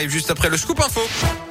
arrive juste après le scoop info.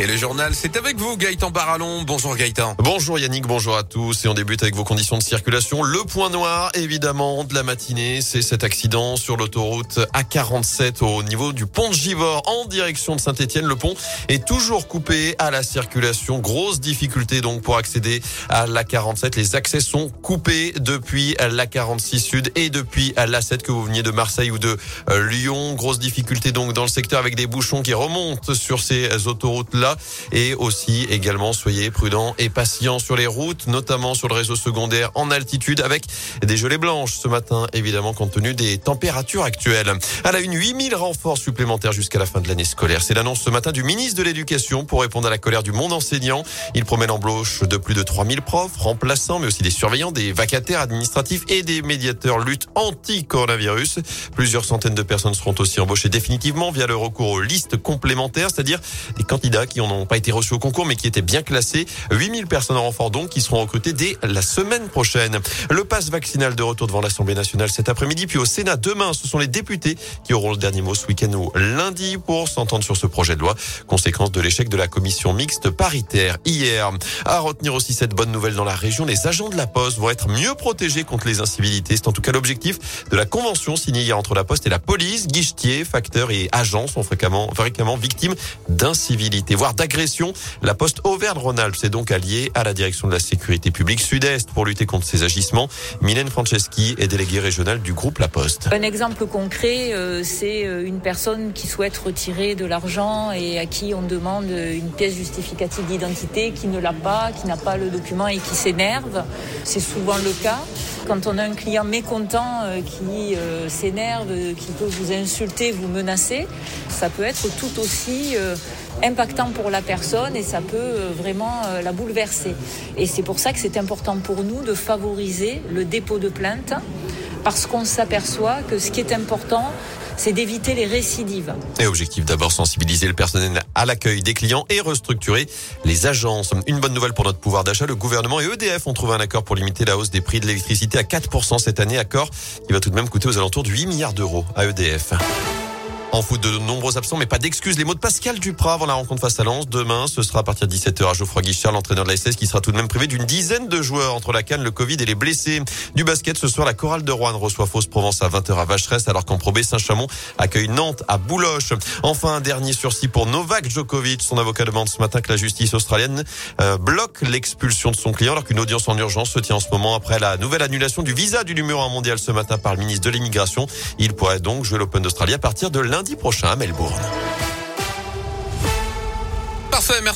Et le journal, c'est avec vous, Gaëtan Barallon. Bonjour Gaëtan. Bonjour Yannick, bonjour à tous. Et on débute avec vos conditions de circulation. Le point noir, évidemment, de la matinée, c'est cet accident sur l'autoroute A47 au niveau du pont de Givors en direction de Saint-Etienne. Le pont est toujours coupé à la circulation. Grosse difficulté donc pour accéder à l'A47. Les accès sont coupés depuis l'A46 Sud et depuis l'A7 que vous veniez de Marseille ou de euh, Lyon. Grosse difficulté donc dans le secteur avec des bouchons qui remontent sur ces autoroutes-là. Et aussi également, soyez prudents et patients sur les routes, notamment sur le réseau secondaire en altitude avec des gelées blanches ce matin, évidemment, compte tenu des températures actuelles. À la une, 8000 renforts supplémentaires jusqu'à la fin de l'année scolaire. C'est l'annonce ce matin du ministre de l'Éducation pour répondre à la colère du monde enseignant. Il promet l'embauche de plus de 3000 profs, remplaçants, mais aussi des surveillants, des vacataires administratifs et des médiateurs lutte anti-coronavirus. Plusieurs centaines de personnes seront aussi embauchées définitivement via le recours aux listes complémentaires, c'est-à-dire des candidats qui n'ont pas été reçus au concours, mais qui étaient bien classés. 8000 personnes en renfort donc qui seront recrutées dès la semaine prochaine. Le pass vaccinal de retour devant l'Assemblée nationale cet après-midi, puis au Sénat demain. Ce sont les députés qui auront le dernier mot ce week-end ou lundi pour s'entendre sur ce projet de loi, conséquence de l'échec de la commission mixte paritaire hier. À retenir aussi cette bonne nouvelle dans la région, les agents de la Poste vont être mieux protégés contre les incivilités. C'est en tout cas l'objectif de la convention signée hier entre la Poste et la police. Guichetiers, facteurs et agents sont fréquemment victimes d'incivilités, voire d'agression. La Poste Auvergne-Rhône-Alpes s'est donc alliée à la direction de la sécurité publique Sud-Est pour lutter contre ces agissements. Mylène Franceschi est déléguée régionale du groupe La Poste. Un exemple concret, euh, c'est euh, une personne qui souhaite retirer de l'argent et à qui on demande une pièce justificative d'identité qui ne l'a pas, qui n'a pas le document et qui s'énerve. C'est souvent le cas. Quand on a un client mécontent euh, qui s'énerve, qui peut vous insulter, vous menacer, ça peut être tout aussi impactant pour la personne et ça peut euh, vraiment euh, la bouleverser. Et c'est pour ça que c'est important pour nous de favoriser le dépôt de plainte parce qu'on s'aperçoit que ce qui est important, c'est d'éviter les récidives. Et objectif d'abord sensibiliser le personnel à l'accueil des clients et restructurer les agences. Une bonne nouvelle pour notre pouvoir d'achat, le gouvernement et EDF ont trouvé un accord pour limiter la hausse des prix de l'électricité à 4% cette année, accord qui va tout de même coûter aux alentours de 8 milliards d'euros à EDF. En foot, de nombreux absents, mais pas d'excuses. Les mots de Pascal Duprat avant la rencontre face à Lens. Demain, ce sera à partir de 17h à Geoffroy Guichard, l'entraîneur de la SS, qui sera tout de même privé d'une dizaine de joueurs entre la canne, le Covid et les blessés. Du basket, ce soir, la chorale de Rouen reçoit Fausse Provence à 20h à Vacheresse, alors qu'en Pro Saint-Chamond accueille Nantes à Bouloche. Enfin, un dernier sursis pour Novak Djokovic. Son avocat demande ce matin que la justice australienne euh, bloque l'expulsion de son client, alors qu'une audience en urgence se tient en ce moment après la nouvelle annulation du visa du numéro 1 mondial ce matin par le ministre de l'Immigration. Il pourrait donc jouer l'Open d'Australie à partir de lundi prochain à Melbourne. Parfait, merci.